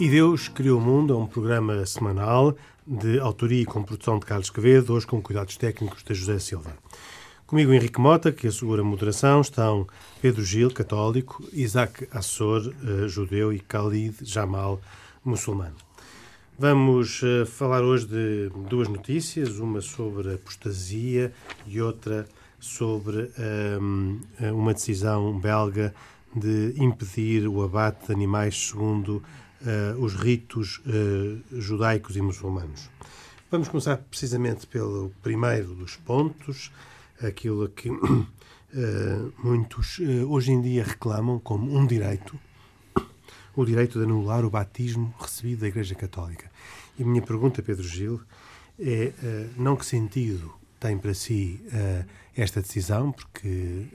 E Deus criou o mundo é um programa semanal de autoria e com produção de Carlos Quevedo, hoje com cuidados técnicos de José Silva. Comigo Henrique Mota, que assegura a moderação, estão Pedro Gil, católico, Isaac Assor, uh, judeu, e Khalid Jamal, muçulmano. Vamos uh, falar hoje de duas notícias, uma sobre apostasia e outra sobre um, eh, uma decisão belga de impedir o abate de animais segundo uh, os ritos judaicos e muçulmanos. Vamos começar precisamente pelo primeiro dos pontos, aquilo que uh, muitos uh, hoje em dia reclamam como um direito, o direito de anular o batismo recebido da Igreja Católica. E a minha pergunta, Pedro Gil, é uh, não que sentido tem para si esta decisão, porque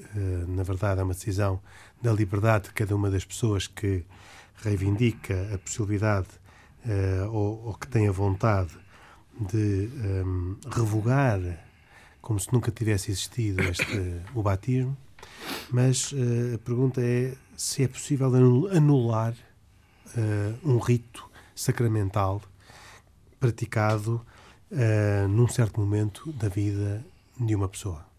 na verdade é uma decisão da liberdade de cada uma das pessoas que reivindica a possibilidade ou, ou, que tem a vontade de um, revogar como se nunca tivesse existido este, o batismo, mas uh, a pergunta é se é possível anular uh, um rito sacramental praticado uh, num certo momento da vida de uma pessoa.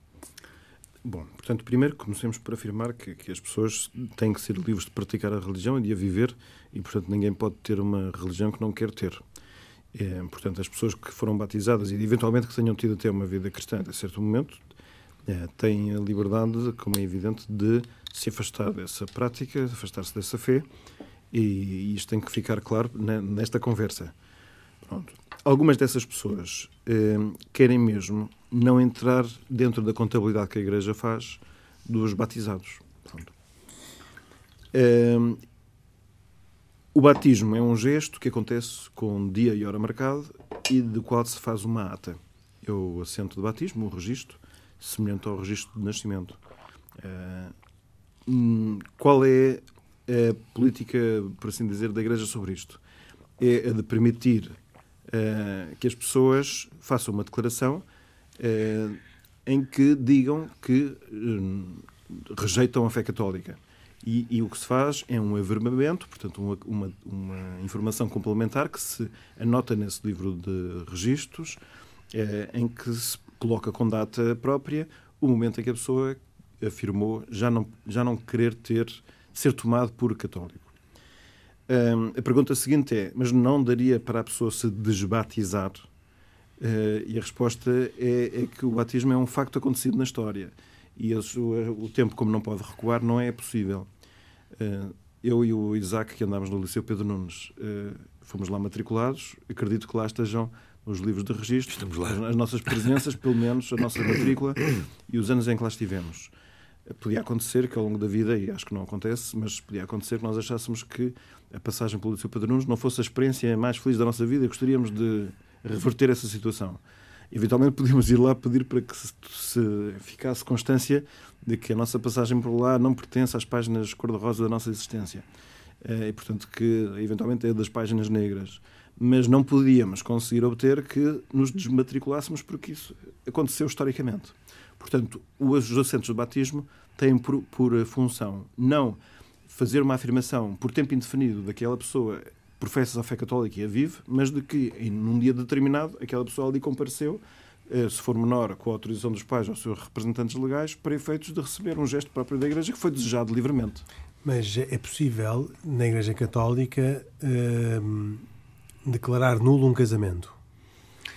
Bom, portanto, primeiro comecemos por afirmar que, que, as pessoas têm que ser livres de praticar a religião e de a viver, e, portanto, ninguém pode ter uma religião que não quer ter. É, portanto, as pessoas que foram batizadas e eventualmente que tenham tido até uma vida cristã a certo momento é, têm a liberdade, como é evidente, de se afastar dessa prática, afastar-se dessa fé e, e isto tem que ficar claro nesta conversa. Pronto. Algumas dessas pessoas é, querem mesmo não entrar dentro da contabilidade que a Igreja faz dos batizados. É, o batismo é um gesto que acontece com dia e hora marcado e do qual se faz uma ata. É o assento de batismo, o registro, semelhante ao registro de nascimento. Uh, qual é a política, por assim dizer, da Igreja sobre isto? É a de permitir uh, que as pessoas façam uma declaração uh, em que digam que rejeitam a fé católica. E, e, o que se faz é um averbamento, portanto, uma, uma, uma, informação complementar que se anota nesse livro de registros, é, em que se coloca com data própria o momento em que a pessoa afirmou já não, já não querer ter, ser tomado por católico. Um, a pergunta seguinte é: mas não daria para a pessoa se desbatizar? Uh, e a resposta é, é, que o batismo é um facto acontecido na história e o, o tempo, como não pode recuar, não é possível. Eh, eu e o Isaac, que andámos no Liceu Pedro Nunes, eh, fomos lá matriculados. Acredito que lá estejam os livros de registro, Estamos lá. as nossas presenças, pelo menos a nossa matrícula e os anos em que lá estivemos. Podia acontecer que ao longo da vida, e acho que não acontece, mas podia acontecer que nós achássemos que a passagem pelo Liceu Pedro Nunes não fosse a experiência mais feliz da nossa vida e gostaríamos de reverter essa situação. Eventualmente podíamos ir lá pedir para que se, se ficasse constância de que a nossa passagem por lá não pertence às páginas cor-de-rosa da nossa existência. Eh, e, portanto, que eventualmente é das páginas negras. Mas não podíamos conseguir obter que nos desmatriculássemos porque isso aconteceu historicamente. Portanto, os assentos de batismo têm por, por função não fazer uma afirmação por tempo indefinido daquela pessoa professa a fé católica e a vive, mas de que, em um dia determinado, aquela pessoa ali compareceu eh, se for menor, com a autorização dos pais ou seus representantes legais, para efeitos de receber um gesto próprio da Igreja que foi desejado livremente. Mas é possível, na Igreja Católica, uh, declarar nulo um casamento?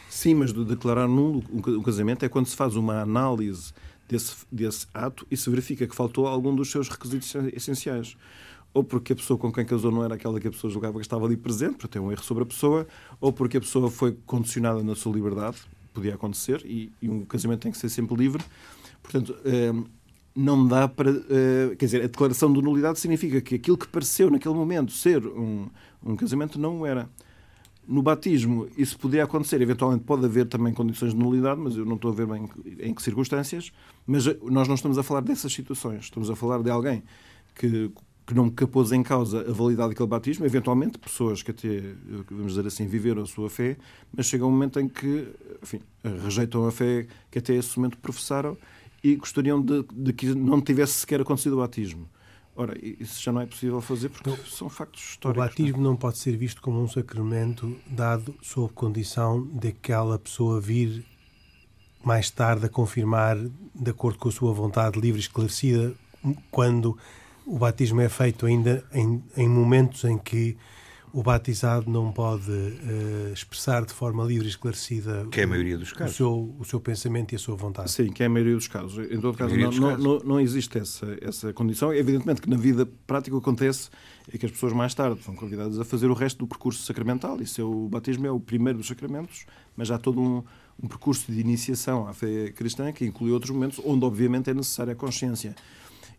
Sim, mas de declarar nulo um casamento é quando se faz uma análise desse, desse ato e se verifica que faltou algum dos seus requisitos essenciais ou porque a pessoa com quem casou não era aquela que a pessoa julgava que estava ali presente, para ter um erro sobre a pessoa, ou porque a pessoa foi condicionada na sua liberdade, podia acontecer e, e, um casamento tem que ser sempre livre. Portanto, uh, não dá para. Uh, quer dizer, a declaração de nulidade significa que aquilo que pareceu naquele momento ser um, um casamento não era. no batismo isso poderia acontecer, eventualmente pode haver também condições de nulidade, mas eu não estou a ver bem em que circunstâncias. Mas nós não estamos a falar dessas situações, estamos a falar de alguém que, que não pôs em causa a validade daquele batismo, eventualmente pessoas que até, vamos dizer assim, viveram a sua fé, mas chega um momento em que, enfim, rejeitam a fé que até esse momento professaram e gostariam de, de que não tivesse sequer acontecido o batismo. Ora, isso já não é possível fazer porque então, são factos históricos. O é? batismo não? não pode ser visto como um sacramento dado sob condição de aquela pessoa vir mais tarde a confirmar, de acordo com a sua vontade livre e esclarecida, quando o batismo é feito ainda em, em momentos em que o batizado não pode uh, expressar de forma livre e esclarecida que é a maioria dos casos. O, seu, o seu pensamento e a sua vontade. Sim, que é a maioria dos casos. Em todo caso, não, não, não, não, existe essa, essa condição. Evidentemente que na vida prática o que acontece é que as pessoas mais tarde são convidadas a fazer o resto do percurso sacramental. Isso é o batismo é o primeiro dos sacramentos, mas há todo um, um percurso de iniciação à fé cristã que inclui outros momentos onde obviamente é necessária a consciência.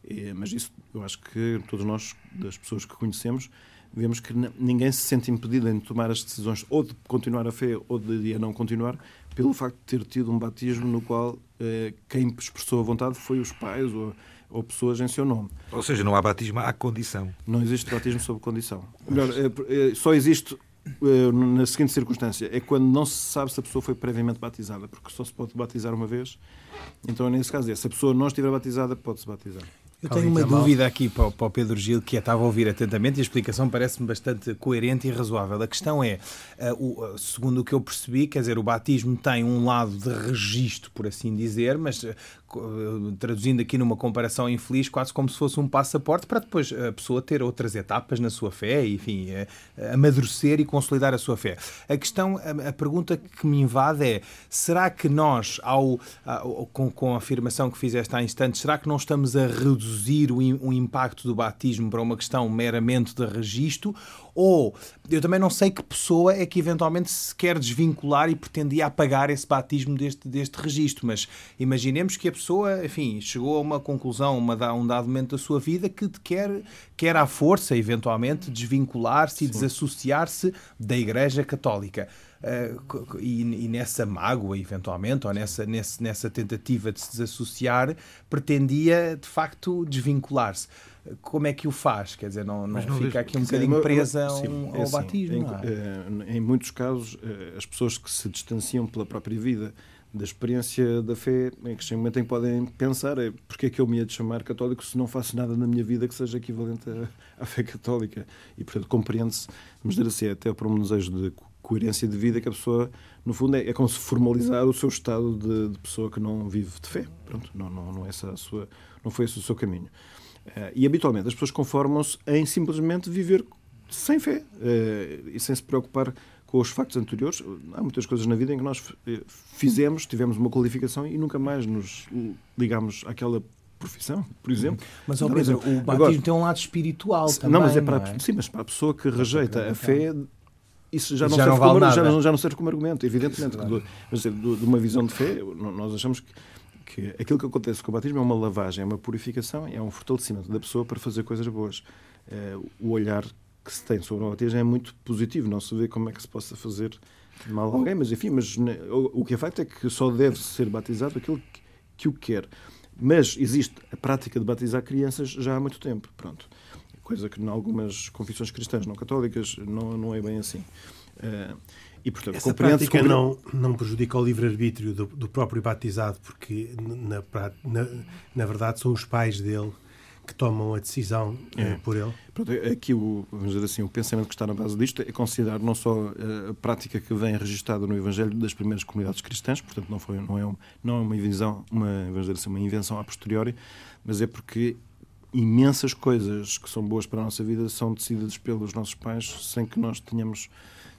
É, mas isso eu acho que todos nós, das pessoas que conhecemos, vemos que ninguém se sente impedido em tomar as decisões ou de continuar a fé ou de a não continuar pelo facto de ter tido um batismo no qual eh, quem expressou a vontade foi os pais ou, ou, pessoas em seu nome. Ou seja, não há batismo, há condição. Não existe batismo sob condição. Melhor, eh, eh, só existe na seguinte circunstância: é quando não se sabe se a pessoa foi previamente batizada, porque só se pode batizar uma vez. Então, nesse caso, é, se a pessoa não estiver batizada, pode-se batizar. Eu tenho uma dúvida aqui para o Pedro Gil, que estava a ouvir atentamente e a explicação parece-me bastante coerente e razoável. A questão é, uh, segundo o que eu percebi, quer dizer, o batismo tem um lado de registro, por assim dizer, mas uh, traduzindo aqui numa comparação infeliz, quase como se fosse um passaporte para depois a pessoa ter outras etapas na sua fé, enfim, uh, amadurecer e consolidar a sua fé. A questão, a, pergunta que me invade é, será que nós, ao, ao com, com a afirmação que fizeste há instantes, será que não estamos a reduzir reduzir o, o impacto do batismo para uma questão meramente de registro, ou eu também não sei que pessoa é que eventualmente se quer desvincular e pretendia apagar esse batismo deste, deste registro, mas imaginemos que a pessoa, enfim, chegou a uma conclusão, uma, um dado momento da sua vida que quer, quer à força, eventualmente, desvincular-se e desassociar-se da Igreja Católica. Uh, e, e, nessa mágoa, eventualmente, ou nessa, nessa, nessa tentativa de se desassociar, pretendia de facto desvincular-se. Como é que o faz? Quer dizer, não, não, não fica vejo, aqui um bocadinho presa sim, ao, é assim, batismo? Em, é? em, muitos casos, eh, as pessoas que se distanciam pela própria vida da experiência da fé, em que chega um momento em que podem pensar é, porque é que eu me ia de chamar católico se não faço nada na minha vida que seja equivalente à, à fé católica. E, portanto, compreende-se, vamos dizer assim, até por um desejo de coerência de vida que a pessoa, no fundo, é, é como se formalizar o seu estado de, de, pessoa que não vive de fé. Pronto, não, não, não, é essa a sua, não foi esse o seu caminho. Uh, e habitualmente as pessoas conformam-se em simplesmente viver sem fé uh, e sem se preocupar com os factos anteriores. Há muitas coisas na vida em que nós eh, fizemos, tivemos uma qualificação e nunca mais nos ligamos àquela profissão, por exemplo. Mas, oh Pedro, o batismo Agora, tem um lado espiritual também. Não, mas é para, é? Sim, mas para a pessoa que rejeita a fé, isso já não, já, serve não vale como, já, não, já, não serve como argumento, evidentemente. Isso, do, de uma visão de fé, nós achamos que, que aquilo que acontece com o batismo é uma lavagem, é uma purificação, é um fortalecimento da pessoa para fazer coisas boas. É, o olhar que se tem sobre o batismo é muito positivo, não se vê como é que se possa fazer mal a alguém, mas enfim, mas né, o, que é feito é que só deve ser batizado aquele que, que o quer. Mas existe a prática de batizar crianças já há muito tempo, pronto coisa que em algumas confissões cristãs não católicas não, não é bem assim. Uh, e, portanto, prática não, não prejudica o livre-arbítrio do, do, próprio batizado, porque, na, na, na, verdade, são os pais dele que tomam a decisão eh, é. por ele. Pronto, aqui, o, vamos dizer assim, o pensamento que está na base disto é considerar não só eh, a prática que vem registada no Evangelho das primeiras comunidades cristãs, portanto, não, foi, não, é, uma, não é uma, invenção, uma, vamos dizer assim, uma invenção a posteriori, mas é porque imensas coisas que são boas para a nossa vida são decididas pelos nossos pais sem que nós tenhamos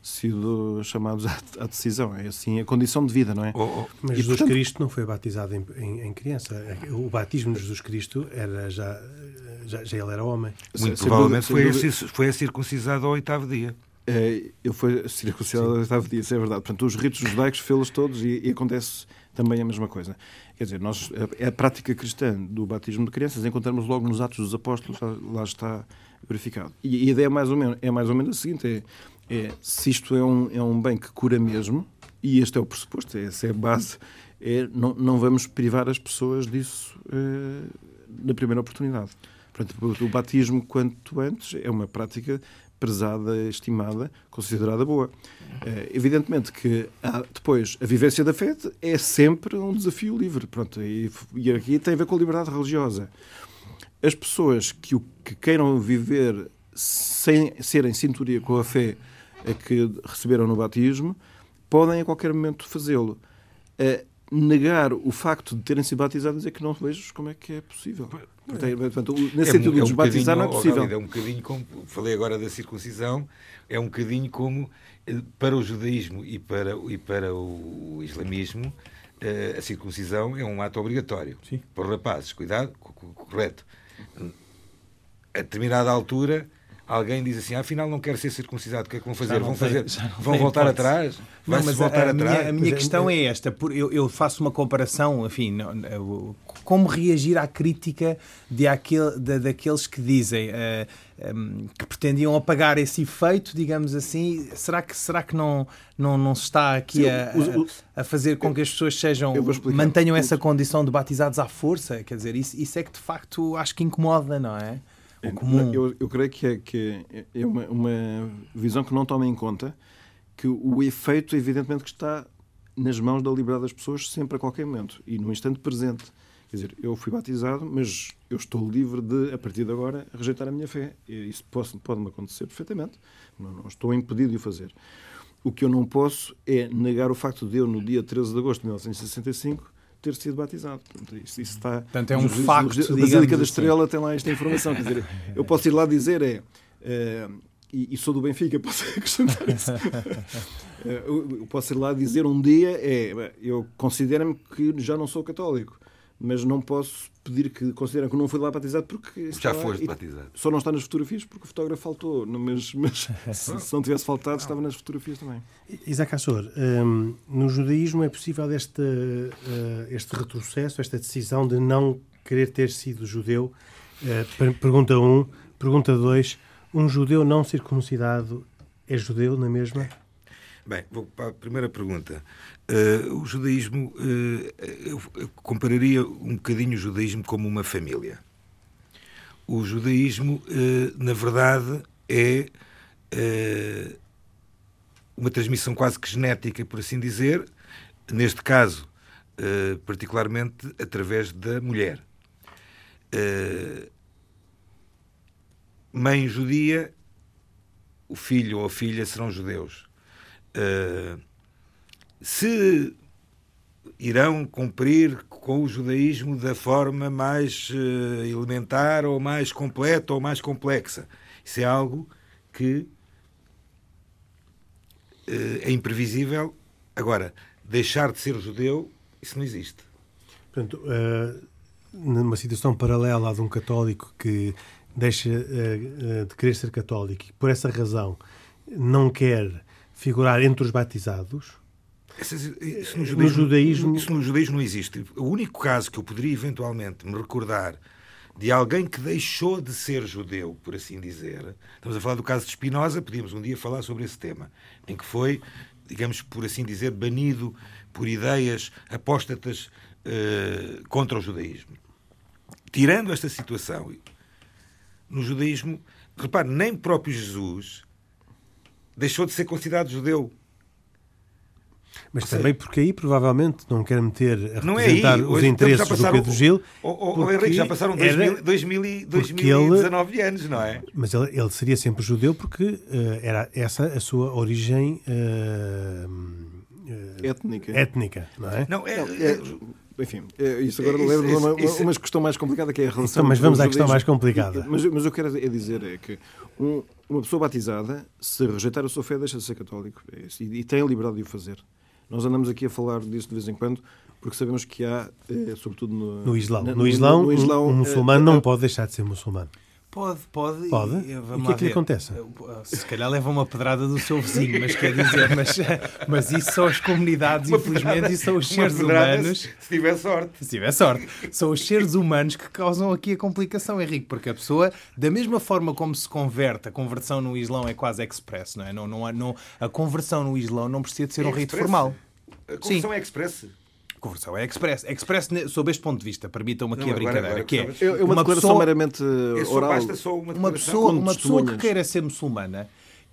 sido chamados à, decisão. É assim a condição de vida, não é? Oh, oh. Mas e, Jesus portanto... Cristo não foi batizado em, em, em, criança. O batismo de Jesus Cristo era já, já, já ele era homem. Muito sem provavelmente foi, a, foi a circuncisado ao oitavo dia. É, eu fui circuncidado ao oitavo dia, isso é verdade. Portanto, os ritos judaicos fê-los todos e, e acontece também a mesma coisa. Quer dizer, nós, a, a, prática cristã do batismo de crianças encontramos logo nos Atos dos Apóstolos, lá, está verificado. E, a ideia é mais ou menos, é mais ou menos a seguinte: é, é se isto é um, é um bem que cura mesmo, e este é o pressuposto, essa é a base, é não, não vamos privar as pessoas disso eh, na primeira oportunidade. Portanto, o batismo, quanto antes, é uma prática prezada, estimada, considerada boa. É, evidentemente que há, depois a vivência da fé é sempre um desafio livre. Pronto, e, e aqui tem a ver com a liberdade religiosa. As pessoas que, o, que queiram viver sem ser em sintonia com a fé que receberam no batismo podem a qualquer momento fazê-lo. É, negar o facto de terem sido batizados é que não vejo como é que é possível. Portanto, nesse é, sentido, é um desbatizar não é possível. é um bocadinho como, falei agora da circuncisão, é um bocadinho como eh, para o judaísmo e para, e para o islamismo, eh, a circuncisão é um ato obrigatório Sim. para os rapazes. Cuidado, correto. A determinada altura alguém diz assim, ah, afinal não quero ser circuncidado, o que é que vão fazer? Vão, fazer, vão voltar atrás? Não, mas voltar a, a atrás? Minha, a minha questão é esta, eu, eu faço uma comparação, enfim, como reagir à crítica de aquele, de, daqueles que dizem uh, que pretendiam apagar esse efeito, digamos assim, será que, será que não, não, não se está aqui Sim, a, a, a, fazer com que as pessoas sejam mantenham essa condição de batizados à força? Quer dizer, isso, isso é que de facto acho que incomoda, não é? É, comum. Eu, eu creio que é, que é uma, uma visão que não toma em conta que o efeito, evidentemente, que está nas mãos da liberdade das pessoas sempre a qualquer momento e no instante presente. Quer dizer, eu fui batizado, mas eu estou livre de, a partir de agora, rejeitar a minha fé. Isso pode-me acontecer perfeitamente. Não, não, estou impedido de o fazer. O que eu não posso é negar o facto de eu, no dia 13 de agosto de 1965, ter sido batizado. Portanto, isso, isso está. Portanto, é um facto. A Basílica da assim. Estrela tem lá esta informação. Quer dizer, eu posso ir lá dizer é. é e, e, sou do Benfica, posso acrescentar isso. É, eu posso ir lá dizer um dia é eu considero-me que já não sou católico mas não posso pedir que considerem que não fui lá batizado porque já foste batizado. Só não está nas fotografias porque o fotógrafo faltou, mas, mas se, se, não tivesse faltado estava nas fotografias também. Isaac Assor, um, no judaísmo é possível este, uh, este retrocesso, esta decisão de não querer ter sido judeu? Uh, pergunta 1. Um. Pergunta 2. Um judeu não circuncidado é judeu na mesma? Bem, vou para a primeira pergunta. Uh, o judaísmo, uh, eu, compararia um bocadinho o judaísmo como uma família. O judaísmo, uh, na verdade, é uma transmissão quase que genética, por assim dizer, neste caso, particularmente através da mulher. mãe judia, o filho ou a filha serão judeus Uh, se irão cumprir com o judaísmo da forma mais uh, elementar ou mais completa ou mais complexa. Isso é algo que uh, é imprevisível. Agora, deixar de ser judeu, isso não existe. Portanto, numa situação paralela à de um católico que deixa de querer ser católico e, por essa razão, não quer figurar entre os batizados. Isso, isso no, judaísmo, no, judaísmo... isso no judaísmo não existe. O único caso que eu poderia eventualmente me recordar de alguém que deixou de ser judeu, por assim dizer. Estamos a falar do caso de Spinoza, podíamos um dia falar sobre esse tema, em que foi, digamos, por assim dizer, banido por ideias apóstatas uh, contra o judaísmo. Tirando esta situação, no judaísmo, repare, nem próprio Jesus deixou de ser considerado judeu. Mas Ou também seja, porque aí provavelmente não quer meter a não representar é os interesses do Pedro Gil. O, o, Henrique, já passaram 2000, 2000, 2019 ele, anos, não é? Mas ele, ele, seria sempre judeu porque uh, era essa a sua origem uh, étnica. étnica, não é? Não, é, não, é, é enfim, é, isso agora lembro-me uma, uma, uma questão mais complicada que é a relação. Então, mas vamos à questão mais complicada. Mas, mas eu quero é dizer é que um, uma pessoa batizada, se rejeitar a sua fé, deixa de ser católico. É e, e, tem a liberdade de o fazer. Nós andamos aqui a falar disso de vez em quando, porque sabemos que há, é, sobretudo no, no Islão. Na, no, Islão, no, no Islão um, um muçulmano é, não pode deixar de ser muçulmano. Pode, pode. Pode? E, o que é que lhe acontece? Se calhar leva uma pedrada do seu vizinho, mas quer dizer, mas, mas isso são as comunidades, uma infelizmente, pedrada, e são os seres humanos. Se tiver sorte. Se tiver sorte. São os seres humanos que causam aqui a complicação, Henrique, porque a pessoa, da mesma forma como se converte, a conversão no Islão é quase express, não é? Não, não, não, a conversão no Islão não precisa de ser é um rito formal. A conversão Sim. é express. Conversão é express. Express, sob este ponto de vista, permitam-me aqui não, a brincadeira, agora, que é, é uma, uma declaração pessoa, meramente oral. Basta só uma, uma pessoa, uma pessoa que queira ser muçulmana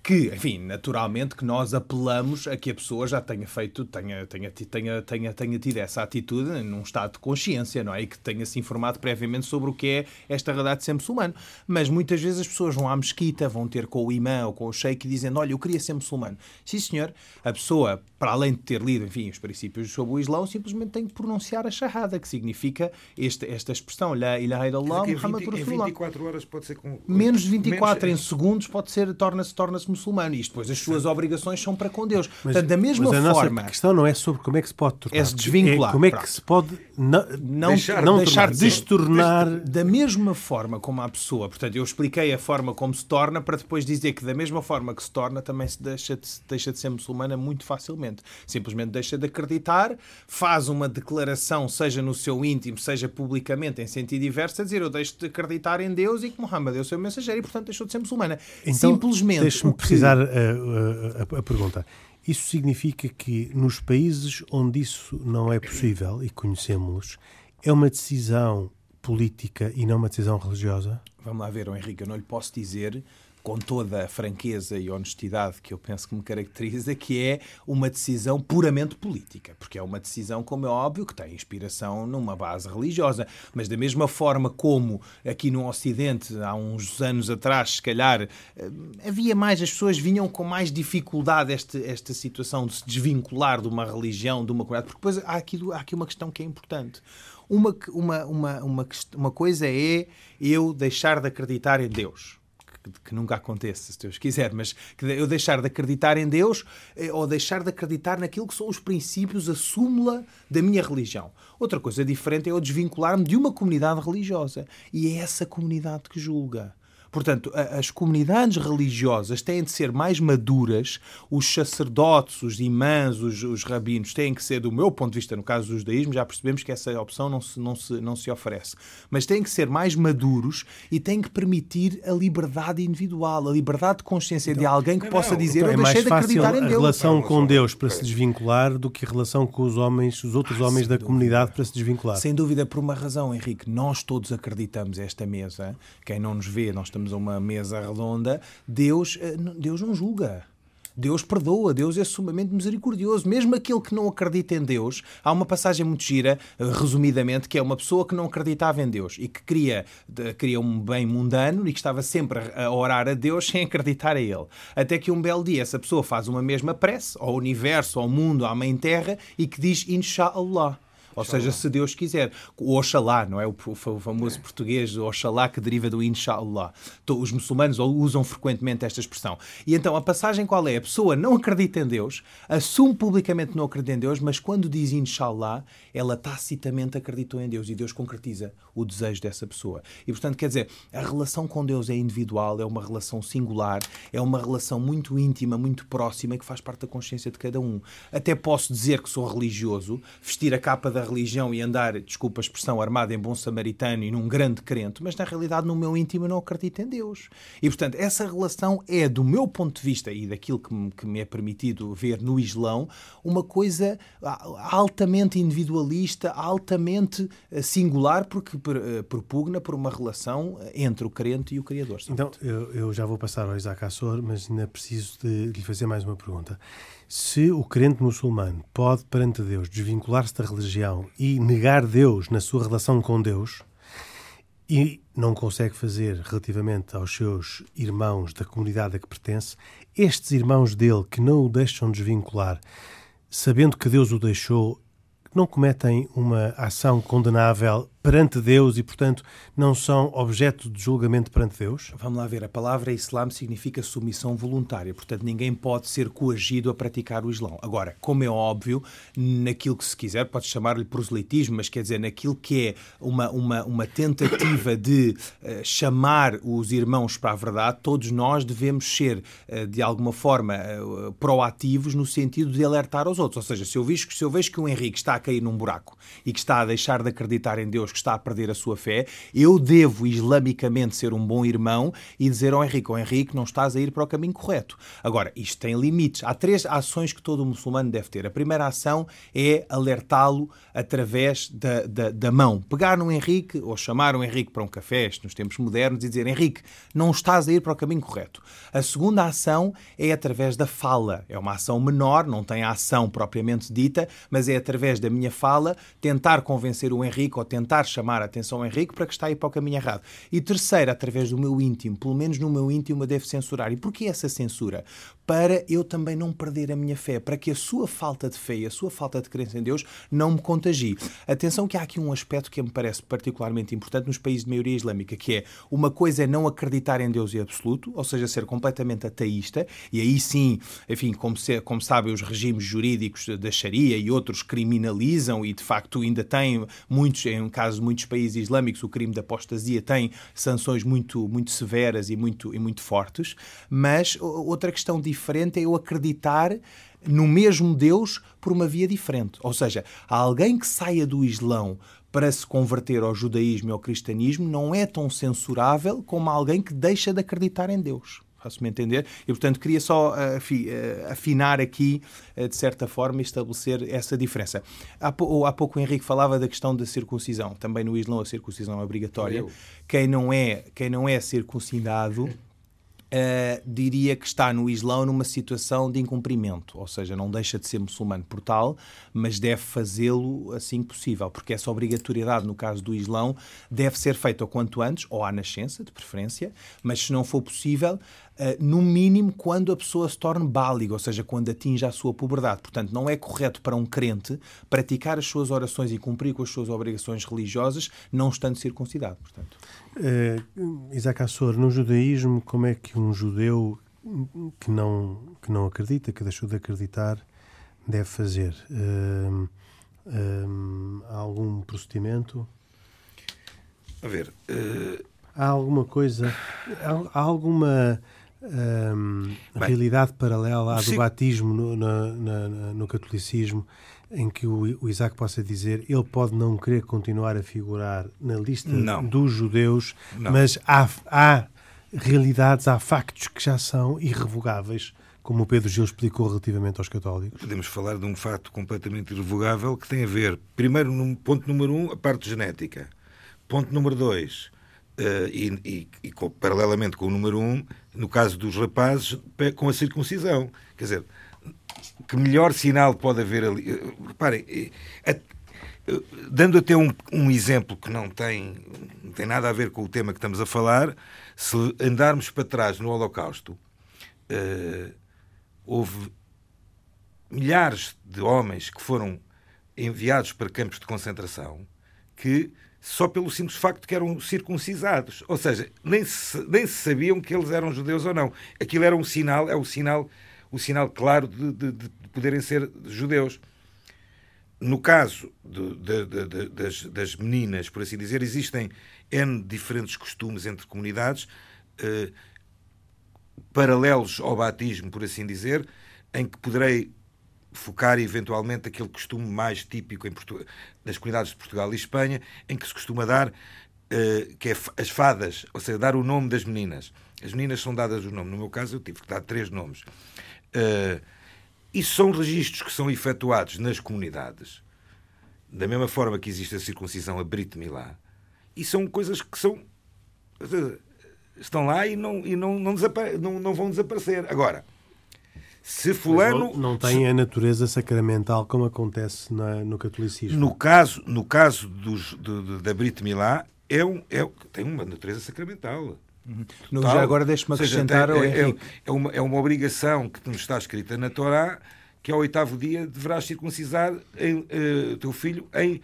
que, enfim, naturalmente que nós apelamos a que a pessoa já tenha feito, tenha, tenha, tenha, tenha, tenha tido essa atitude num estado de consciência, não é? E que tenha se informado previamente sobre o que é esta realidade de ser muçulmano. Mas muitas vezes as pessoas vão à mesquita, vão ter com o imã ou com o sheik dizendo, olha, eu queria ser muçulmano. Sim, senhor, a pessoa, para além de ter lido, enfim, os princípios sobre o Islão, simplesmente tem que pronunciar a shahada, que significa este, esta expressão, la ilaha illallah, Muhammad Rasulullah. Em 24 horas pode ser com... Menos de 24 menos... em segundos pode ser, torna-se torna muçulmano. E depois as suas obrigações são para com Deus. Mas, Portanto, da mesma mas a forma. a questão não é sobre como é que se pode tornar. É se desvincular. É como é que se pode não, não deixar, não deixar de destornar. Da mesma forma como a pessoa. Portanto, eu expliquei a forma como se torna para depois dizer que da mesma forma que se torna também se deixa de, deixa de ser muçulmana muito facilmente. Simplesmente deixa de acreditar, faz uma declaração, seja no seu íntimo, seja publicamente, em sentido diverso, a dizer eu deixo de acreditar em Deus e que Muhammad é o seu mensageiro e, portanto, deixou de ser muçulmana. Então, Simplesmente. Deixe-me precisar a, a, a pergunta. Isso significa que nos países onde isso não é possível, e conhecemos-los, é uma decisão política e não uma decisão religiosa? Vamos lá ver, Henrique, eu não lhe posso dizer com toda a franqueza e honestidade que eu penso que me caracteriza, que é uma decisão puramente política, porque é uma decisão, como é óbvio, que tem inspiração numa base religiosa, mas da mesma forma como aqui no Ocidente, há uns anos atrás, se calhar, eh, havia mais, as pessoas vinham com mais dificuldade esta, esta situação de se desvincular de uma religião, de uma comunidade, porque depois há aqui, há aqui uma questão que é importante. Uma, uma, uma, uma, uma coisa é eu deixar de acreditar em Deus que, nunca aconteça, se Deus quiser, mas que eu deixar de acreditar em Deus eh, ou deixar de acreditar naquilo que são os princípios, a súmula da minha religião. Outra coisa diferente é eu desvincular-me de uma comunidade religiosa. E é essa comunidade que julga. Portanto, as comunidades religiosas têm de ser mais maduras, os sacerdotes, os imãs, os, os, rabinos têm que ser, do meu ponto de vista, no caso do judaísmo, já percebemos que essa opção não se, não se, não se oferece, mas têm que ser mais maduros e têm que permitir a liberdade individual, a liberdade de consciência então, de alguém que não, possa dizer então, eu é deixei de acreditar em Deus. a relação com Deus para se desvincular do que a relação com os homens, os outros ah, homens da dúvida. comunidade para se desvincular. Sem dúvida, por uma razão, Henrique, nós todos acreditamos esta mesa, quem não nos vê, nós estamos a uma mesa redonda, Deus, eh, Deus não julga. Deus perdoa, Deus é sumamente misericordioso. Mesmo aquele que não acredita em Deus, há uma passagem muito gira, eh, resumidamente, que é uma pessoa que não acreditava em Deus e que queria, queria um bem mundano e que estava sempre a orar a Deus sem acreditar a Ele. Até que um belo dia essa pessoa faz uma mesma prece ao universo, ao mundo, à Mãe Terra e que diz Insha'Allah. Ou seja, se Deus quiser. O Oxalá, não é? O famoso português, o Oxalá, que deriva do Inshallah. Os muçulmanos usam frequentemente esta expressão. E então a passagem qual é? A pessoa não acredita em Deus, assume publicamente não acredita em Deus, mas quando diz Inshallah, ela tacitamente acreditou em Deus e Deus concretiza o desejo dessa pessoa. E portanto, quer dizer, a relação com Deus é individual, é uma relação singular, é uma relação muito íntima, muito próxima que faz parte da consciência de cada um. Até posso dizer que sou religioso, vestir a capa da religião e andar, desculpa a expressão, armado em bom samaritano e num grande crente, mas na realidade no meu íntimo não acredito em Deus. E portanto, essa relação é, do meu ponto de vista e daquilo que me, que me é permitido ver no Islão, uma coisa altamente individualista, altamente eh, singular, porque eh, propugna por uma relação entre o crente e o Criador. Então, eu, eu, já vou passar ao Isaac Assor, mas ainda preciso de lhe fazer mais uma pergunta. Se o crente muçulmano pode, perante Deus, desvincular-se da religião e negar Deus na sua relação com Deus, e não consegue fazer relativamente aos seus irmãos da comunidade a que pertence, estes irmãos dele que não o deixam desvincular, sabendo que Deus o deixou, não cometem uma ação condenável perante Deus e, portanto, não são objeto de julgamento perante Deus? Vamos lá ver. A palavra Islã significa submissão voluntária. Portanto, ninguém pode ser coagido a praticar o Islão. Agora, como é óbvio, naquilo que se quiser, pode chamar-lhe proselitismo, mas quer dizer, naquilo que é uma, uma, uma tentativa de uh, chamar os irmãos para a verdade, todos nós devemos ser, uh, de alguma forma, uh, proativos no sentido de alertar aos outros. Ou seja, se eu, vejo, se eu vejo que o Henrique está a cair num buraco e que está a deixar de acreditar em Deus, que está a perder a sua fé, eu devo islamicamente ser um bom irmão e dizer ao Henrique, Henrique, não estás a ir para o caminho correto. Agora, isto tem limites. Há três ações que todo muçulmano deve ter. A primeira ação é alertá-lo através da, da, da, mão. Pegar no Henrique ou chamar o Henrique para um café, nos tempos modernos, e dizer, Henrique, não estás a ir para o caminho correto. A segunda ação é através da fala. É uma ação menor, não tem a ação propriamente dita, mas é através da minha fala tentar convencer o Henrique ou tentar chamar a atenção ao Henrique para que está a ir para o caminho errado. E terceiro, através do meu íntimo, pelo menos no meu íntimo eu devo censurar. E porquê essa censura? Para eu também não perder a minha fé, para que a sua falta de fé e a sua falta de crença em Deus não me contagie. Atenção que há aqui um aspecto que me parece particularmente importante nos países de maioria islâmica, que é uma coisa é não acreditar em Deus em absoluto, ou seja, ser completamente ateísta, e aí sim, enfim, como, se, como sabem, os regimes jurídicos da Sharia e outros criminalizam e de facto ainda têm muitos, em caso muitos países islâmicos, o crime da apostasia tem sanções muito, muito severas e muito, e muito fortes, mas outra questão diferente é eu acreditar no mesmo Deus por uma via diferente. Ou seja, alguém que saia do Islão para se converter ao judaísmo e ao cristianismo não é tão censurável como alguém que deixa de acreditar em Deus. Faço-me entender? E, portanto, queria só uh, afinar aqui, uh, de certa forma, e estabelecer essa diferença. Há, há, pouco o Henrique falava da questão da circuncisão. Também no Islão a circuncisão é obrigatória. Quem não é, quem não é circuncidado Uh, diria que está no Islão numa situação de incumprimento, ou seja, não deixa de ser muçulmano por tal, mas deve fazê-lo assim que possível, porque essa obrigatoriedade, no caso do Islão, deve ser feita o quanto antes, ou à nascença, de preferência, mas se não for possível, no mínimo quando a pessoa se torne báliga, ou seja, quando atinge a sua puberdade. Portanto, não é correto para um crente praticar as suas orações e cumprir com as suas obrigações religiosas não estando circuncidado. Portanto. Uh, Isaac Assor, no judaísmo, como é que um judeu que não, que não acredita, que deixou de acreditar, deve fazer? Uh, há algum procedimento? A ver. Há alguma coisa. Há, há alguma um, realidade paralela à do batismo no, na, na, no catolicismo, em que o, o, Isaac possa dizer ele pode não querer continuar a figurar na lista não. dos judeus, não. mas há, há realidades, há factos que já são irrevogáveis como o Pedro Gil explicou relativamente aos católicos? Podemos falar de um fato completamente irrevogável que tem a ver, primeiro, no ponto número um, a parte genética. Ponto número dois, Uh, e, e, e com, paralelamente com o número um, no caso dos rapazes, com a circuncisão. Quer dizer, que melhor sinal pode haver ali? Uh, reparem, uh, dando até um, um, exemplo que não tem, não tem nada a ver com o tema que estamos a falar, se andarmos para trás no Holocausto, houve milhares de homens que foram enviados para campos de concentração que só pelo simples facto de que eram circuncisados. Ou seja, nem se, nem se sabiam que eles eram judeus ou não. Aquilo era um sinal, é o sinal, o sinal claro de, de, de poderem ser judeus. No caso de, de, das, das, meninas, por assim dizer, existem N diferentes costumes entre comunidades, eh, paralelos ao batismo, por assim dizer, em que poderei focar eventualmente aquele costume mais típico das comunidades de Portugal e Espanha, em que se costuma dar, uh, que é as fadas, ou seja, dar o nome das meninas. As meninas são dadas o nome. No meu caso, eu tive que dar três nomes. Uh, isso são registros que são efetuados nas comunidades, da mesma forma que existe a circuncisão a Brit Milá, e são coisas que são. Estão lá e não, e não, não, não, não vão desaparecer. Agora, se fulano não, não, tem a natureza sacramental como acontece na, no catolicismo. No caso, no caso dos, de, de, da Brit Milá, é um, é, tem uma natureza sacramental. Uhum. No, já agora deixe-me acrescentar. Seja, é, é, é, uma, é uma obrigação que nos está escrita na Torá que ao oitavo dia deverás circuncisar o uh, teu filho em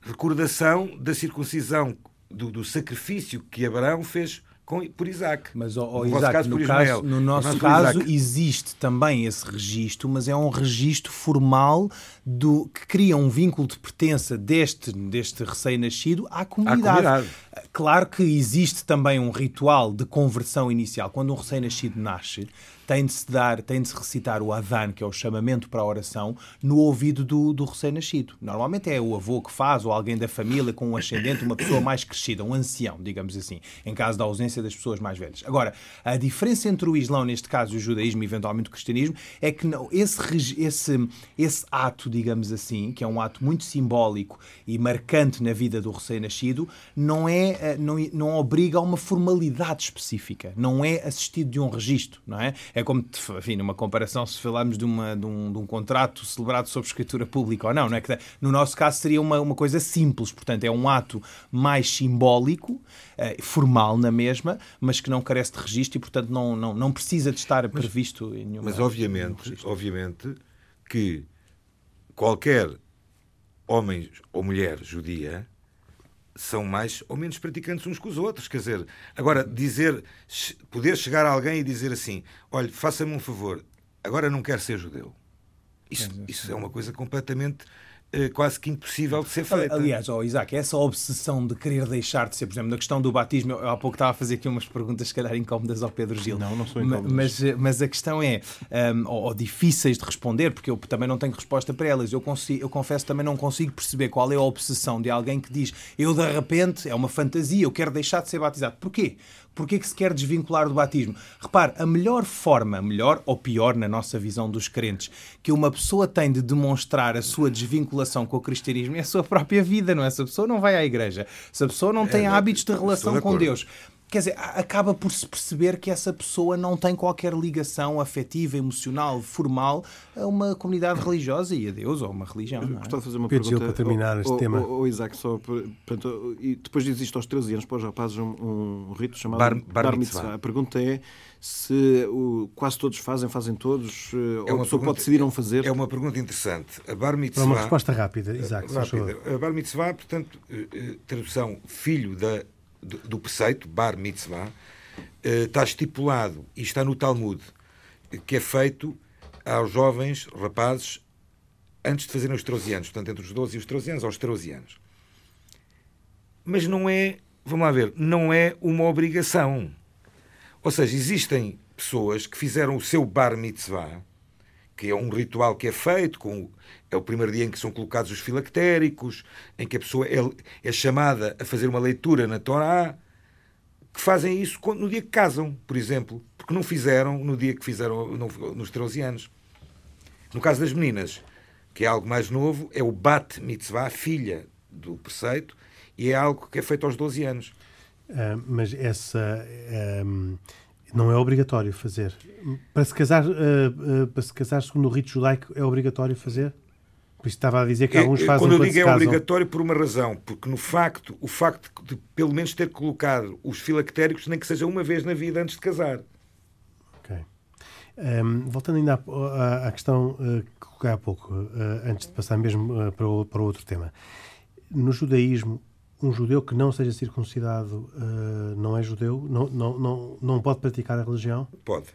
recordação da circuncisão, do, do sacrifício que Abraão fez com, por Isaac. Mas, oh, oh, no, Isaac, caso, no, caso, no, nosso, no caso, existe também esse registro, mas é um registro formal do, que cria um vínculo de pertença deste, deste recém-nascido à comunidade. à comunidade. Claro que existe também um ritual de conversão inicial. Quando um recém-nascido nasce, tem de se dar, tem de se recitar o adhan, que é o chamamento para a oração, no ouvido do, do recém-nascido. Normalmente é o avô que faz, ou alguém da família com um ascendente, uma pessoa mais crescida, um ancião, digamos assim, em caso da ausência das pessoas mais velhas. Agora, a diferença entre o Islão, neste caso, e o judaísmo e eventualmente o cristianismo, é que não, esse, esse, esse ato, digamos assim, que é um ato muito simbólico e marcante na vida do recém-nascido, não é eh, não, não obriga a uma formalidade específica, não é assistido de um registro, não é? É como, enfim, numa comparação, se falarmos de, uma, de, um, de um contrato celebrado sob escritura pública ou não, não é? Que, no nosso caso seria uma, uma coisa simples, portanto, é um ato mais simbólico, eh, formal na mesma, mas que não carece de registro e, portanto, não, não, não precisa de estar mas, previsto em nenhuma. Mas, obviamente, obviamente que qualquer homem ou mulher judia são mais ou menos praticantes uns com os outros. Quer dizer, agora, dizer, poder chegar a alguém e dizer assim: olha, faça-me um favor, agora não quero ser judeu. Isso, isso é uma coisa completamente quase que impossível de ser feita. Aliás, oh, Isaac, essa obsessão de querer deixar de ser, por exemplo, na questão do batismo, eu há pouco estava a fazer aqui umas perguntas, se calhar, incómodas ao Pedro Gil. Não, não sou incómodas. Mas, eh, mas a questão é, um, ou, ou, difíceis de responder, porque eu também não tenho resposta para elas. Eu, consigo, eu confesso também não consigo perceber qual é a obsessão de alguém que diz eu de repente, é uma fantasia, eu quero deixar de ser batizado. Porquê? Porquê que se quer desvincular do batismo? Repare, a melhor forma, melhor ou pior na nossa visão dos crentes, que uma pessoa tem de demonstrar a sua desvinculação com o cristianismo é a sua própria vida, não é? Se a pessoa não vai à igreja, se a pessoa não tem é, hábitos de relação com Deus, quer dizer, acaba por se perceber que essa pessoa não tem qualquer ligação afetiva, emocional, formal a uma comunidade religiosa e a Deus ou a uma religião. Não é? Gostava de fazer uma Pedro pergunta. para terminar este tema. O, Isaac, só, portanto, e depois diz isto aos 13 anos para os rapazes um, um rito chamado Bar, bar, bar mitzvah. A pergunta é se o, quase todos fazem, fazem todos, eh, é ou a pessoa pode decidir não fazer? É uma pergunta interessante. A bar mitzvah... Para uma resposta rápida, Isaac. Rápida. A bar mitzvah, portanto, eh, eh, tradução filho da do, preceito, bar mitzvah, eh, está estipulado e está no Talmud que é feito aos jovens rapazes antes de fazerem os 13 anos, portanto, entre os 12 e os 13 anos, aos 13 anos. Mas não é, vamos lá ver, não é uma obrigação. Ou seja, existem pessoas que fizeram o seu bar mitzvah, que é um ritual que é feito com é o primeiro dia em que são colocados os filactéricos, em que a pessoa é, é chamada a fazer uma leitura na Torá, que fazem isso no dia que casam, por exemplo, porque não fizeram no dia que fizeram nos 13 anos. No caso das meninas, que é algo mais novo, é o Bat Mitzvah, a filha do preceito, e é algo que é feito aos 12 anos. Uh, mas essa uh, não é obrigatório fazer. Para se casar, uh, para se casar segundo o rito judaico, é obrigatório fazer? Por isso estava a dizer que é, alguns fazem Quando eu digo é obrigatório por uma razão, porque no facto, o facto de pelo menos ter colocado os filactéricos, nem que seja uma vez na vida antes de casar. Ok. Um, voltando ainda à, à questão uh, que coloquei há pouco, uh, antes de passar mesmo uh, para, o, para outro tema. No judaísmo, um judeu que não seja circuncidado não é judeu? Não, não, não, não pode praticar a religião? Pode.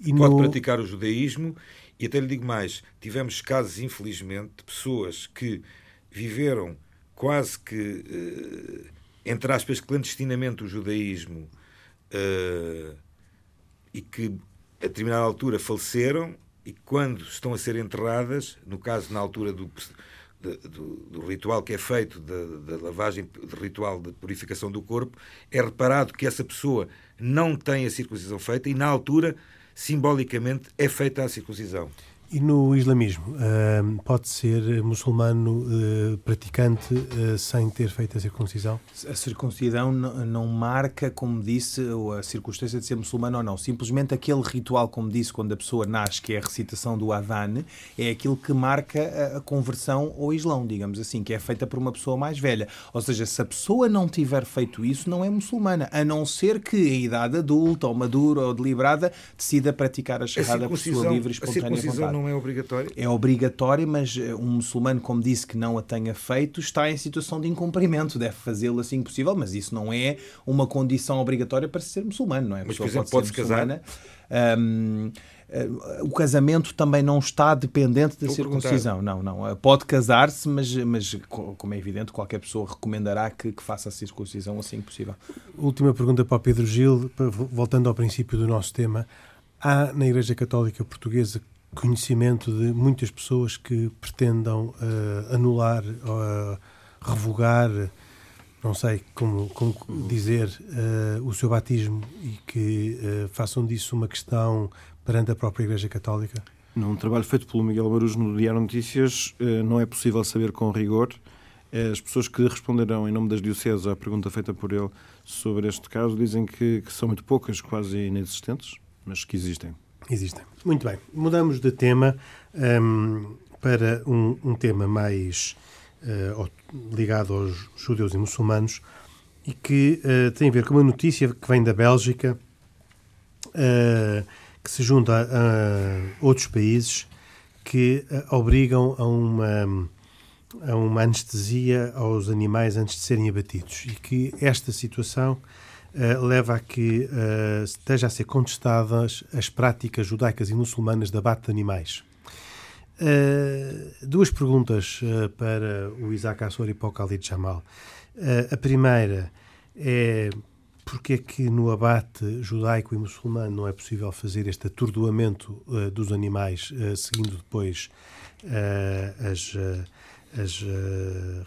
E pode no... praticar o judaísmo e até lhe digo mais: tivemos casos, infelizmente, de pessoas que viveram quase que, uh, entre aspas, clandestinamente o judaísmo uh, e que, a determinada altura, faleceram e quando estão a ser enterradas, no caso, na altura do, do, do, ritual que é feito, da, lavagem, do ritual de purificação do corpo, é reparado que essa pessoa não tem a circuncisão feita e, na altura, simbolicamente é feita a circuncisão. E no islamismo, uh, pode ser muçulmano uh, praticante uh, sem ter feito a circuncisão? A circuncisão não marca, como disse, a circunstância de ser muçulmano ou não. Simplesmente aquele ritual, como disse, quando a pessoa nasce, que é a recitação do Adhan, é aquilo que marca a, conversão ao Islão, digamos assim, que é feita por uma pessoa mais velha. Ou seja, se a pessoa não tiver feito isso, não é muçulmana, a não ser que a idade adulta, ou madura, ou deliberada, decida praticar a chegada por sua livre e espontânea vontade não é obrigatória? É obrigatória, mas eh, um muçulmano, como disse que não a tenha feito, está em situação de incumprimento. Deve fazê-lo assim que possível, mas isso não é uma condição obrigatória para ser muçulmano, não é? Mas, por exemplo, pode-se casar? Um, eh, o casamento também não está dependente da circuncisão. Não, não. Eh, pode casar-se, mas, mas, como é evidente, qualquer pessoa recomendará que, que, faça a circuncisão assim que possível. Última pergunta para o Pedro Gil, voltando ao princípio do nosso tema. Há na Igreja Católica Portuguesa conhecimento de muitas pessoas que pretendam uh, anular, uh, revogar, não sei como, como dizer, uh, o seu batismo e que façam disso uma questão perante a própria Igreja Católica? Num trabalho feito pelo Miguel Marujo no Diário Notícias, não é possível saber com rigor. As pessoas que responderão em nome das dioceses à pergunta feita por ele sobre este caso dizem que, que são muito poucas, quase inexistentes, mas que existem. Existem. Muito bem. Mudamos de tema um, para um, um, tema mais uh, ligado aos judeus e muçulmanos e que uh, tem a ver com uma notícia que vem da Bélgica. Uh, que se junta a, outros países que obrigam a uma, a uma anestesia aos animais antes de serem abatidos e que esta situação uh, leva a que uh, esteja a ser contestadas as práticas judaicas e muçulmanas de abate de animais. Uh, duas perguntas para o Isaac Assor e para o Khalid Jamal. a primeira é porque é que no abate judaico e muçulmano não é possível fazer este atordoamento uh, dos animais, uh, seguindo depois uh, as, as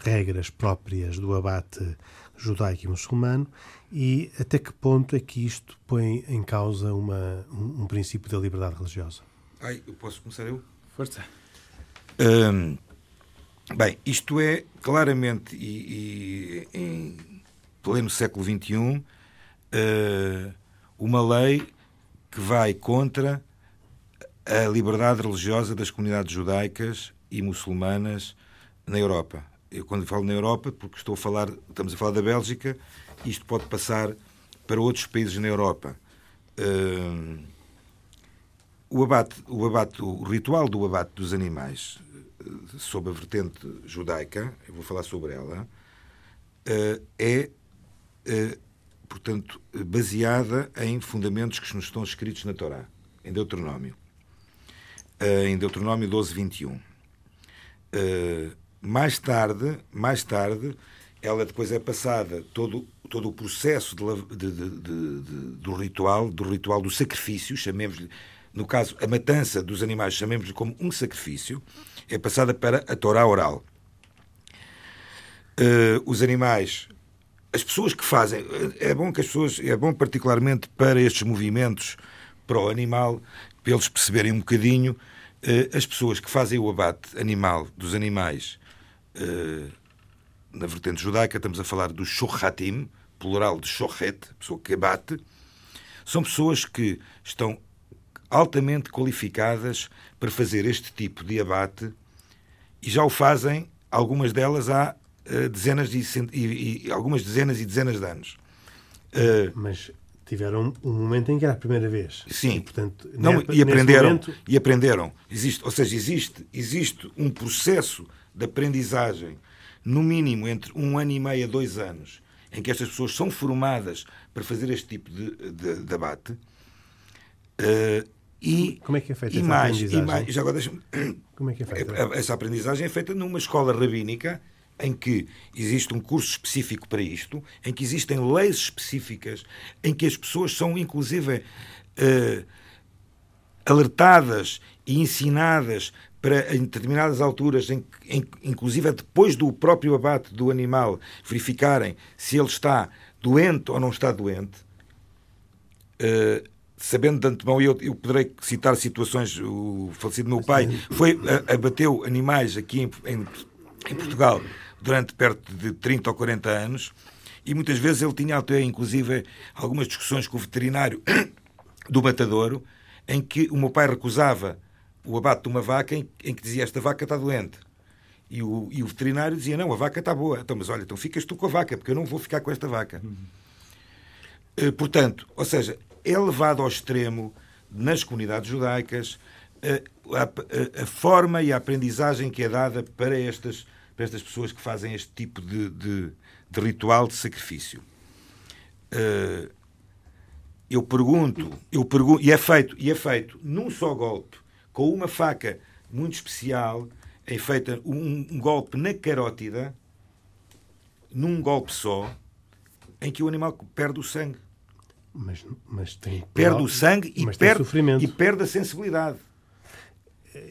regras próprias do abate judaico e muçulmano, e até que ponto é que isto põe em causa uma, um, um princípio da liberdade religiosa? Ai, eu posso começar eu? Força. Um, bem, isto é claramente, e, e em pleno século XXI, uh, uma lei que vai contra a liberdade religiosa das comunidades judaicas e muçulmanas na Europa. Eu quando falo na Europa, porque estou a falar, estamos a falar da Bélgica, isto pode passar para outros países na Europa. O abate, o abate, o ritual do abate dos animais uh, sob a vertente judaica, eu vou falar sobre ela, uh, é portanto, baseada em fundamentos que nos estão escritos na Torá, em Deuteronômio. Em Deuteronômio 12, 21. Uh, mais tarde, mais tarde, ela depois é passada todo, todo o processo de, de, de, do ritual, do ritual do sacrifício, chamemos-lhe, no caso, a matança dos animais, chamemos-lhe como um sacrifício, é passada para a Torá oral. Uh, os animais as pessoas que fazem, é bom que as pessoas, é bom particularmente para estes movimentos para o animal, para eles perceberem um bocadinho, eh, as pessoas que fazem o abate animal dos animais eh, na vertente judaica, estamos a falar do shohatim, plural de shochet, pessoa que abate, são pessoas que estão altamente qualificadas para fazer este tipo de abate e já o fazem, algumas delas há uh, dezenas e, e, e, algumas dezenas e dezenas de anos. Uh, Mas tiveram um momento em que era a primeira vez. Sim. E, portanto, Não, e aprenderam. Momento... E aprenderam. Existe, ou seja, existe, existe um processo de aprendizagem, no mínimo entre um ano e meio a dois anos, em que estas pessoas são formadas para fazer este tipo de, de, de debate. Uh, e, Como é que é feita essa mais, aprendizagem? Mais, já agora Como é que é feita? Essa aprendizagem é feita numa escola rabínica em que existe um curso específico para isto, em que existem leis específicas, em que as pessoas são, inclusive, uh, alertadas e ensinadas para, em determinadas alturas, em, em, inclusive depois do próprio abate do animal, verificarem se ele está doente ou não está doente. Uh, sabendo de antemão, eu, eu poderei citar situações, o falecido meu pai foi, abateu animais aqui em, em, em Portugal durante perto de 30 ou 40 anos e muitas vezes ele tinha até, inclusive, algumas discussões com o veterinário do matadouro em que o meu pai recusava o abate de uma vaca em, em que dizia esta vaca está doente. E o, e o, veterinário dizia: Não, a vaca está boa. Então, mas olha, então ficas tu com a vaca, porque eu não vou ficar com esta vaca. Uhum. portanto, ou seja, é levado ao extremo nas comunidades judaicas a, a, a, forma e a aprendizagem que é dada para estas, para estas pessoas que fazem este tipo de, de, de ritual de sacrifício. Uh, eu pergunto, eu pergunto, e é feito, e é feito num só golpe, com uma faca muito especial, é feita um, um golpe na carótida, num golpe só, em que o animal perde o sangue. Mas, mas tem perde o sangue e perde, e perde a sensibilidade.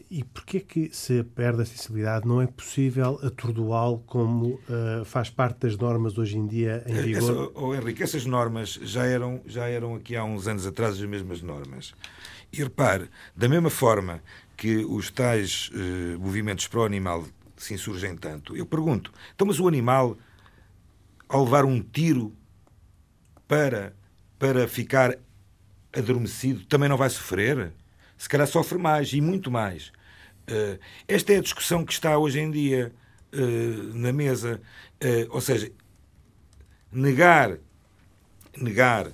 E porquê que se perde a sensibilidade não é possível atordoá-lo como uh, faz parte das normas hoje em dia em vigor? Essa, oh, Henrique, essas normas já eram, já eram aqui há uns anos atrás as mesmas normas. E repare, da mesma forma que os tais uh, movimentos pró-animal se insurgem tanto, eu pergunto, então mas o animal, ao levar um tiro para para ficar adormecido também não vai sofrer? Se calhar sofre mais e muito mais. Uh, esta é a discussão que está hoje em dia uh, na mesa. Uh, ou seja, negar, negar,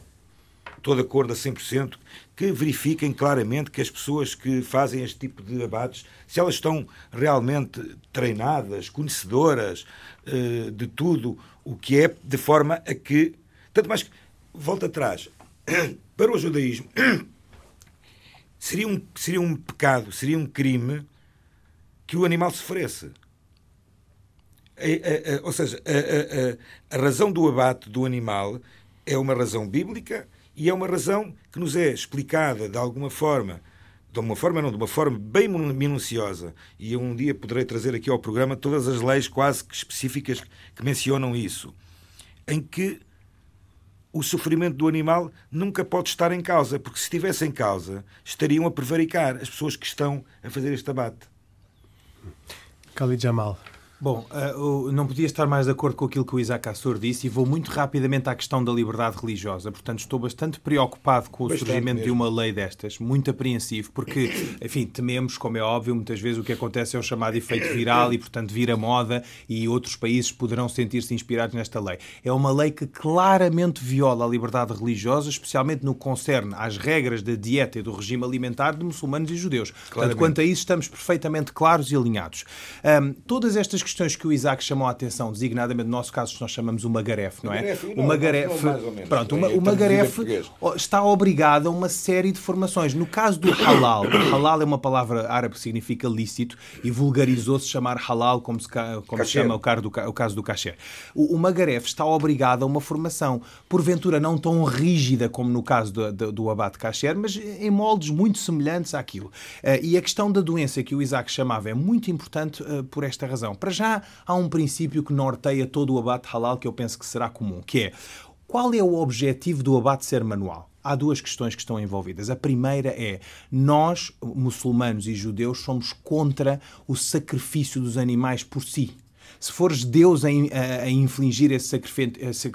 estou de acordo a 100%, que verifiquem claramente que as pessoas que fazem este tipo de abates, se elas estão realmente treinadas, conhecedoras de tudo o que é, de forma a que. Tanto mais que volta atrás, para o judaísmo, seria um, seria um pecado, seria um crime que o animal sofresse. A, a, a, ou seja, a, razão do abate do animal é uma razão bíblica e é uma razão que nos é explicada de alguma forma, de uma forma não, de uma forma bem minuciosa. E eu um dia poderei trazer aqui ao programa todas as leis quase que específicas que mencionam isso, em que o sofrimento do animal nunca pode estar em causa, porque se estivesse em causa, estariam a prevaricar as pessoas que estão a fazer este abate. Khalid Jamal. Bom, uh, não podia estar mais de acordo com aquilo que o Isaac Assor disse e vou muito rapidamente à questão da liberdade religiosa. Portanto, estou bastante preocupado com o bastante surgimento mesmo. de uma lei destas, muito apreensivo, porque, enfim, tememos, como é óbvio, muitas vezes o que acontece é o chamado efeito viral e, portanto, vira moda e outros países poderão sentir-se inspirados nesta lei. É uma lei que claramente viola a liberdade religiosa, especialmente no que concerne às regras da dieta e do regime alimentar de muçulmanos e judeus. Claramente. Portanto, quanto a isso, estamos perfeitamente claros e alinhados. Um, todas estas questões que o Isaac chamou a atenção, designadamente no nosso caso, nós chamamos o Magaref, não é? o Magaref, pronto, o Magaref está obrigado a uma série de formações. No caso do halal, halal é uma palavra árabe que significa lícito e vulgarizou-se chamar halal como se, como se chama o caso do, o caso do kasher. O, o Magaref está obrigado a uma formação, porventura não tão rígida como no caso do, do, do abate kasher, mas em moldes muito semelhantes àquilo. Uh, e a questão da doença que o Isaac chamava é muito importante uh, por esta razão. Para já já há um princípio que norteia todo o abate halal que eu penso que será comum, que é qual é o objetivo do abate ser manual? Há duas questões que estão envolvidas. A primeira é: nós, muçulmanos e judeus, somos contra o sacrifício dos animais por si. Se fores Deus a, a, a infligir esse, esse,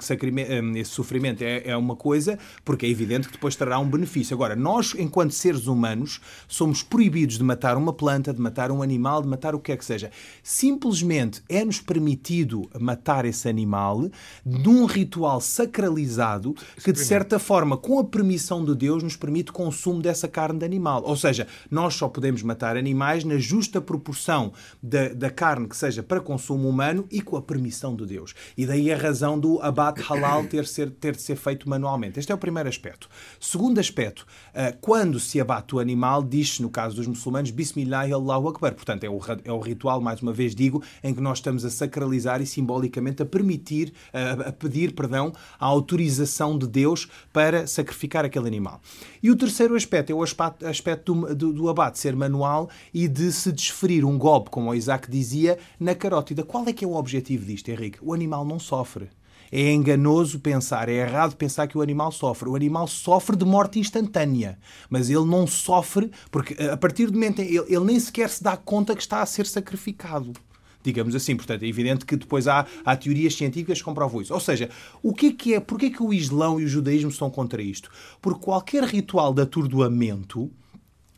esse sofrimento é, é, uma coisa, porque é evidente que depois terá um benefício. Agora, nós, enquanto seres humanos, somos proibidos de matar uma planta, de matar um animal, de matar o que é que seja. Simplesmente é-nos permitido matar esse animal num ritual sacralizado que, de certa forma, com a permissão de Deus, nos permite o consumo dessa carne de animal. Ou seja, nós só podemos matar animais na justa proporção da, da carne que seja para consumo humano humano e com a permissão de Deus. E daí a razão do abate halal ter, ser, ter de ser feito manualmente. Este é o primeiro aspecto. Segundo aspecto, eh, quando se abate o animal, diz-se, no caso dos muçulmanos, Bismillah Allahu Akbar. Portanto, é o, é o ritual, mais uma vez digo, em que nós estamos a sacralizar e simbolicamente a permitir, a, a pedir, perdão, a autorização de Deus para sacrificar aquele animal. E o terceiro aspecto é o aspecto, do, do, do abate ser manual e de se desferir um golpe, como o Isaac dizia, na carótida. Qual é que é o objetivo disto, Henrique? O animal não sofre. É enganoso pensar, é errado pensar que o animal sofre. O animal sofre de morte instantânea, mas ele não sofre porque a partir do momento ele, ele nem sequer se dá conta que está a ser sacrificado digamos assim. Portanto, é evidente que depois há, há teorias científicas que comprovam isso. Ou seja, o que é que é, porquê é que o Islão e o judaísmo estão contra isto? Porque qualquer ritual de atordoamento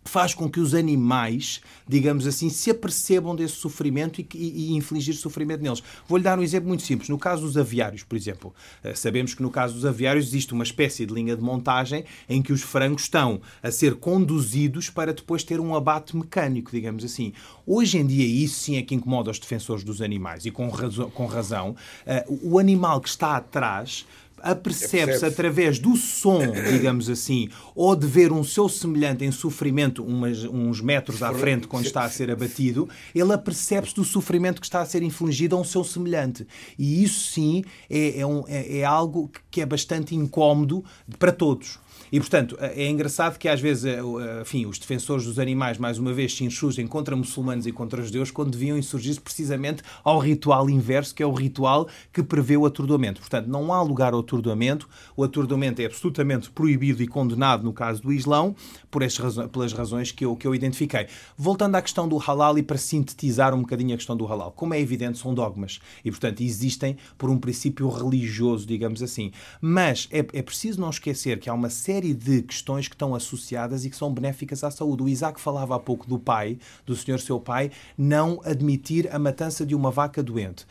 faz com que os animais, digamos assim, se apercebam desse sofrimento e, e, e infligir sofrimento neles. Vou-lhe dar um exemplo muito simples. No caso dos aviários, por exemplo, eh, sabemos que no caso dos aviários existe uma espécie de linha de montagem em que os frangos estão a ser conduzidos para depois ter um abate mecânico, digamos assim. Hoje em dia, isso sim é que incomoda os defensores dos animais e com razão. Com razão uh, o animal que está atrás apercebe-se através do som, digamos assim, ou de ver um seu semelhante em sofrimento umas, uns metros à frente quando está a ser abatido, ele apercebe-se do sofrimento que está a ser infligido a um seu semelhante. E isso sim é, é, um, é, é algo que é bastante incómodo para todos. E, portanto, é engraçado que às vezes eh, eh, enfim, os defensores dos animais, mais uma vez, se insurgem contra muçulmanos e contra judeus quando deviam insurgir-se precisamente ao ritual inverso, que é o ritual que prevê o atordoamento. Portanto, não há lugar ao atordoamento. O atordoamento é absolutamente proibido e condenado no caso do Islão, por razões, pelas razões que eu, que eu identifiquei. Voltando à questão do halal e para sintetizar um bocadinho a questão do halal. Como é evidente, são dogmas e, portanto, existem por um princípio religioso, digamos assim. Mas é, é preciso não esquecer que há uma série série de questões que estão associadas e que são benéficas à saúde. O Isaac falava há pouco do pai, do senhor seu pai, não admitir a matança de uma vaca doente.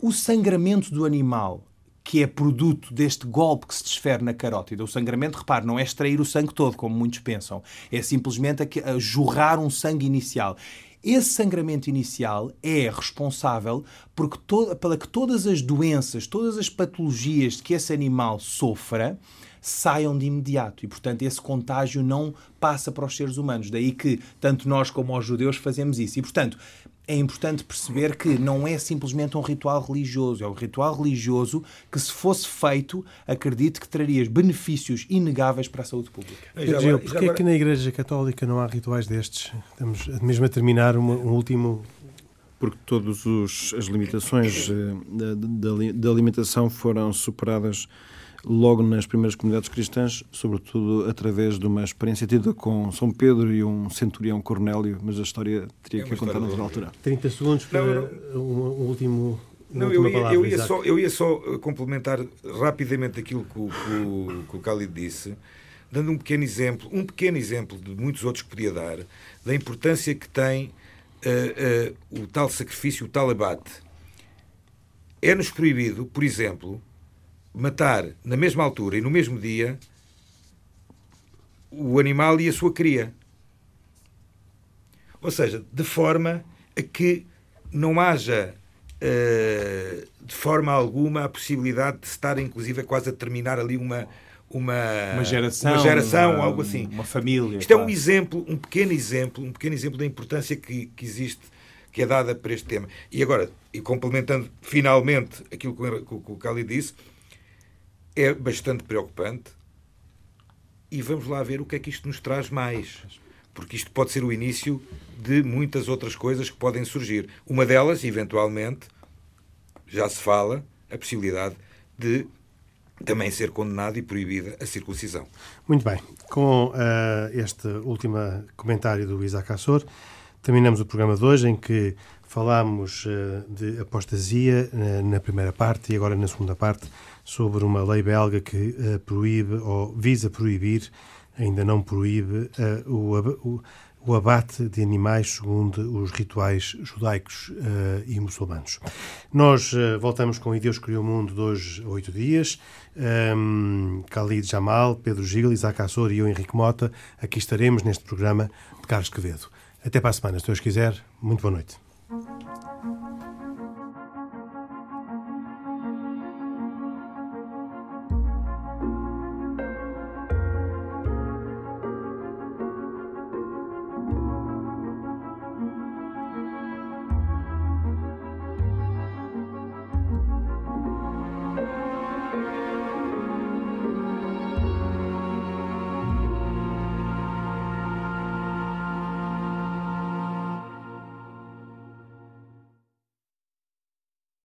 O sangramento do animal que é produto deste golpe que se desfere na carótida. O sangramento, repare, não é extrair o sangue todo, como muitos pensam. É simplesmente a jorrar um sangue inicial. Esse sangramento inicial é responsável porque todo, pela que todas as doenças, todas as patologias que esse animal sofra, saiam de imediato. E, portanto, esse contágio não passa para os seres humanos. Daí que tanto nós como os judeus fazemos isso. E, portanto, é importante perceber que não é simplesmente um ritual religioso, é um ritual religioso que, se fosse feito, acredito que traria benefícios inegáveis para a saúde pública. Gil, porquê é que na Igreja Católica não há rituais destes? Estamos mesmo a terminar uma, um último porque todas as limitações eh, da, da, da, alimentação foram superadas logo nas primeiras comunidades cristãs, sobretudo através de uma experiência tida com São Pedro e um centurião Cornélio, mas a história teria é que contar noutra altura. 30 segundos para não, um, último. Não, eu ia, palavra, eu, ia só, eu ia só complementar rapidamente aquilo que o, que o, que o Khalid disse, dando um pequeno exemplo, um pequeno exemplo de muitos outros que podia dar, da importância que tem uh, uh, o tal sacrifício, o tal abate. É-nos proibido, por exemplo, matar na mesma altura e no mesmo dia o animal e a sua cria. Ou seja, de forma a que não haja uh, de forma alguma a possibilidade de estar, inclusive, quase a terminar ali uma. Uma, uma geração, uma geração uma, algo assim. Uma família. Isto claro. é um exemplo, um pequeno exemplo, um pequeno exemplo da importância que, que existe, que é dada para este tema. E agora, e complementando finalmente aquilo que o, que o Cali disse, é bastante preocupante e vamos lá ver o que é que isto nos traz mais. Porque isto pode ser o início de muitas outras coisas que podem surgir. Uma delas, eventualmente, já se fala, a possibilidade de também ser condenado e proibida a circuncisão. Muito bem. Com uh, este último comentário do Isaac Assor, terminamos o programa de hoje em que falámos uh, de apostasia uh, na primeira parte e agora na segunda parte sobre uma lei belga que uh, proíbe ou visa proibir, ainda não proíbe, o, o, abate de animais segundo os rituais judaicos e muçulmanos. Nós voltamos com E Deus Criou o Mundo de hoje a oito dias. Um, Khalid Jamal, Pedro Gil, Isaac Assor e eu, Henrique Mota, aqui estaremos neste programa de Carlos Quevedo. Até para a semana, se Deus quiser. Muito boa noite. Música